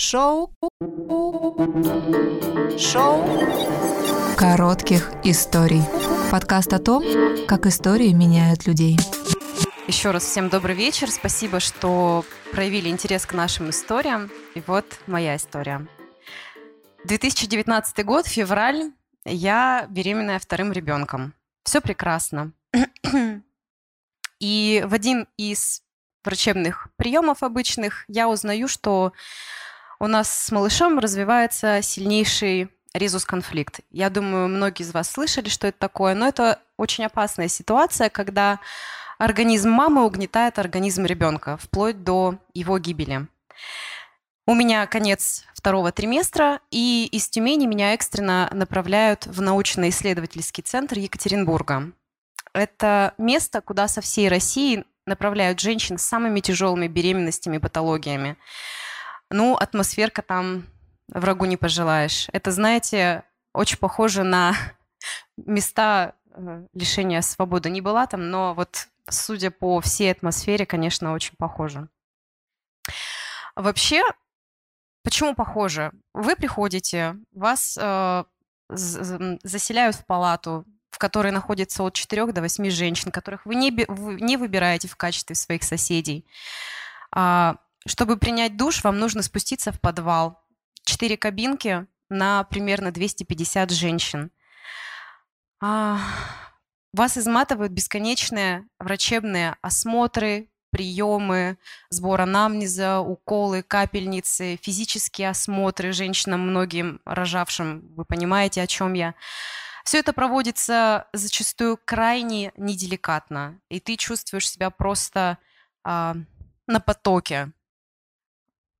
Шоу. Шоу. Коротких историй. Подкаст о том, как истории меняют людей. Еще раз всем добрый вечер. Спасибо, что проявили интерес к нашим историям. И вот моя история. 2019 год, февраль. Я беременная вторым ребенком. Все прекрасно. И в один из врачебных приемов обычных я узнаю, что у нас с малышом развивается сильнейший резус-конфликт. Я думаю, многие из вас слышали, что это такое, но это очень опасная ситуация, когда организм мамы угнетает организм ребенка, вплоть до его гибели. У меня конец второго триместра, и из Тюмени меня экстренно направляют в научно-исследовательский центр Екатеринбурга. Это место, куда со всей России направляют женщин с самыми тяжелыми беременностями и патологиями. Ну, атмосферка там врагу не пожелаешь. Это, знаете, очень похоже на места э, лишения свободы. Не была там, но вот судя по всей атмосфере, конечно, очень похоже. Вообще, почему похоже? Вы приходите, вас э, заселяют в палату, в которой находится от 4 до 8 женщин, которых вы не, не выбираете в качестве своих соседей. А, чтобы принять душ, вам нужно спуститься в подвал. Четыре кабинки на примерно 250 женщин. А, вас изматывают бесконечные врачебные осмотры, приемы, сбор анамнеза, уколы, капельницы, физические осмотры женщинам, многим рожавшим. Вы понимаете, о чем я. Все это проводится зачастую крайне неделикатно, и ты чувствуешь себя просто а, на потоке,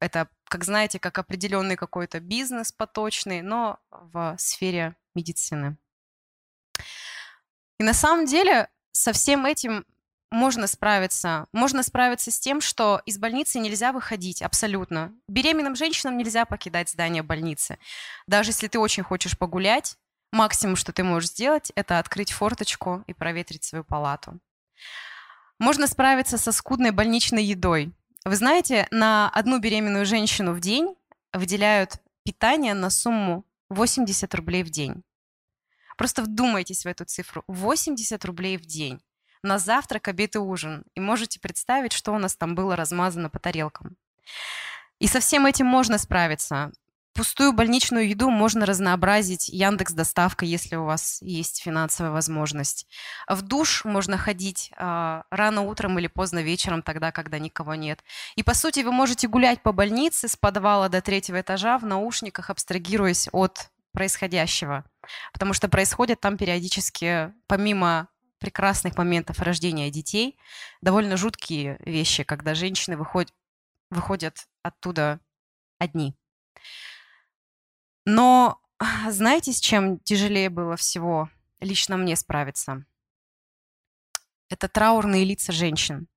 это, как знаете, как определенный какой-то бизнес поточный, но в сфере медицины. И на самом деле со всем этим можно справиться. Можно справиться с тем, что из больницы нельзя выходить абсолютно. Беременным женщинам нельзя покидать здание больницы. Даже если ты очень хочешь погулять, максимум, что ты можешь сделать, это открыть форточку и проветрить свою палату. Можно справиться со скудной больничной едой. Вы знаете, на одну беременную женщину в день выделяют питание на сумму 80 рублей в день. Просто вдумайтесь в эту цифру. 80 рублей в день. На завтрак, обед и ужин. И можете представить, что у нас там было размазано по тарелкам. И со всем этим можно справиться. Пустую больничную еду можно разнообразить Яндекс доставкой, если у вас есть финансовая возможность. В душ можно ходить э, рано утром или поздно вечером, тогда, когда никого нет. И по сути вы можете гулять по больнице с подвала до третьего этажа в наушниках, абстрагируясь от происходящего. Потому что происходят там периодически, помимо прекрасных моментов рождения детей, довольно жуткие вещи, когда женщины выходят, выходят оттуда одни. Но знаете, с чем тяжелее было всего лично мне справиться? Это траурные лица женщин.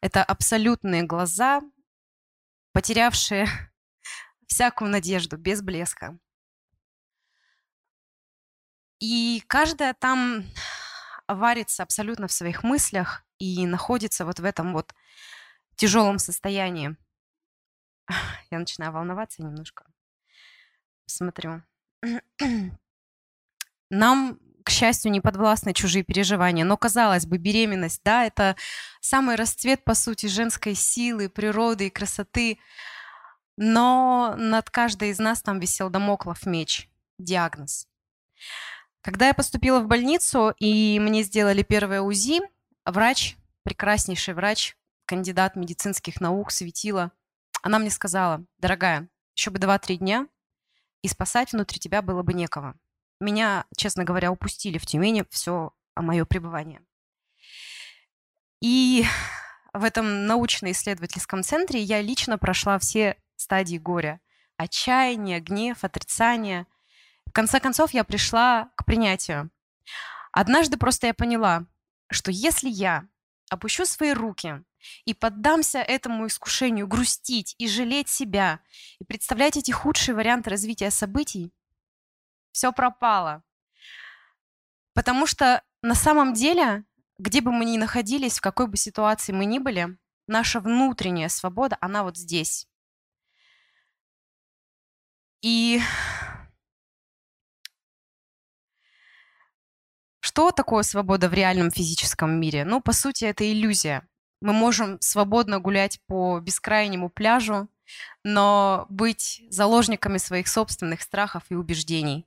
Это абсолютные глаза, потерявшие всякую надежду, без блеска. И каждая там варится абсолютно в своих мыслях и находится вот в этом вот тяжелом состоянии. Я начинаю волноваться немножко смотрю. Нам, к счастью, не подвластны чужие переживания, но, казалось бы, беременность, да, это самый расцвет, по сути, женской силы, природы и красоты. Но над каждой из нас там висел домоклов меч, диагноз. Когда я поступила в больницу, и мне сделали первое УЗИ, врач, прекраснейший врач, кандидат медицинских наук, светила, она мне сказала, дорогая, еще бы 2-3 дня, и спасать внутри тебя было бы некого. Меня, честно говоря, упустили в Тюмени все о мое пребывание. И в этом научно-исследовательском центре я лично прошла все стадии горя. Отчаяние, гнев, отрицание. В конце концов, я пришла к принятию. Однажды просто я поняла, что если я опущу свои руки и поддамся этому искушению грустить и жалеть себя, и представлять эти худшие варианты развития событий, все пропало. Потому что на самом деле, где бы мы ни находились, в какой бы ситуации мы ни были, наша внутренняя свобода, она вот здесь. И что такое свобода в реальном физическом мире? Ну, по сути, это иллюзия. Мы можем свободно гулять по бескрайнему пляжу, но быть заложниками своих собственных страхов и убеждений.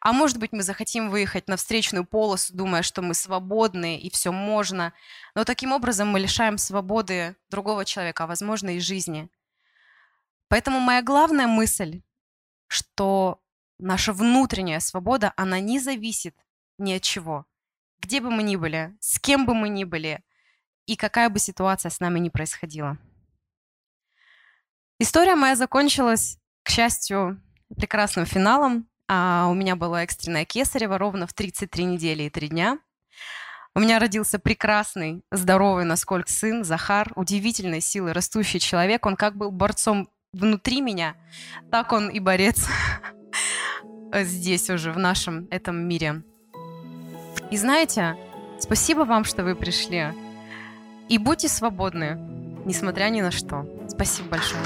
А может быть, мы захотим выехать на встречную полосу, думая, что мы свободны и все можно. Но таким образом мы лишаем свободы другого человека, а возможно и жизни. Поэтому моя главная мысль, что наша внутренняя свобода, она не зависит ни от чего. Где бы мы ни были, с кем бы мы ни были, и какая бы ситуация с нами ни происходила. История моя закончилась, к счастью, прекрасным финалом. А у меня была экстренная кесарева ровно в 33 недели и 3 дня. У меня родился прекрасный, здоровый, насколько сын, Захар, удивительной силы растущий человек. Он как был борцом внутри меня, так он и борец здесь уже, в нашем этом мире. И знаете, спасибо вам, что вы пришли. И будьте свободны, несмотря ни на что. Спасибо большое.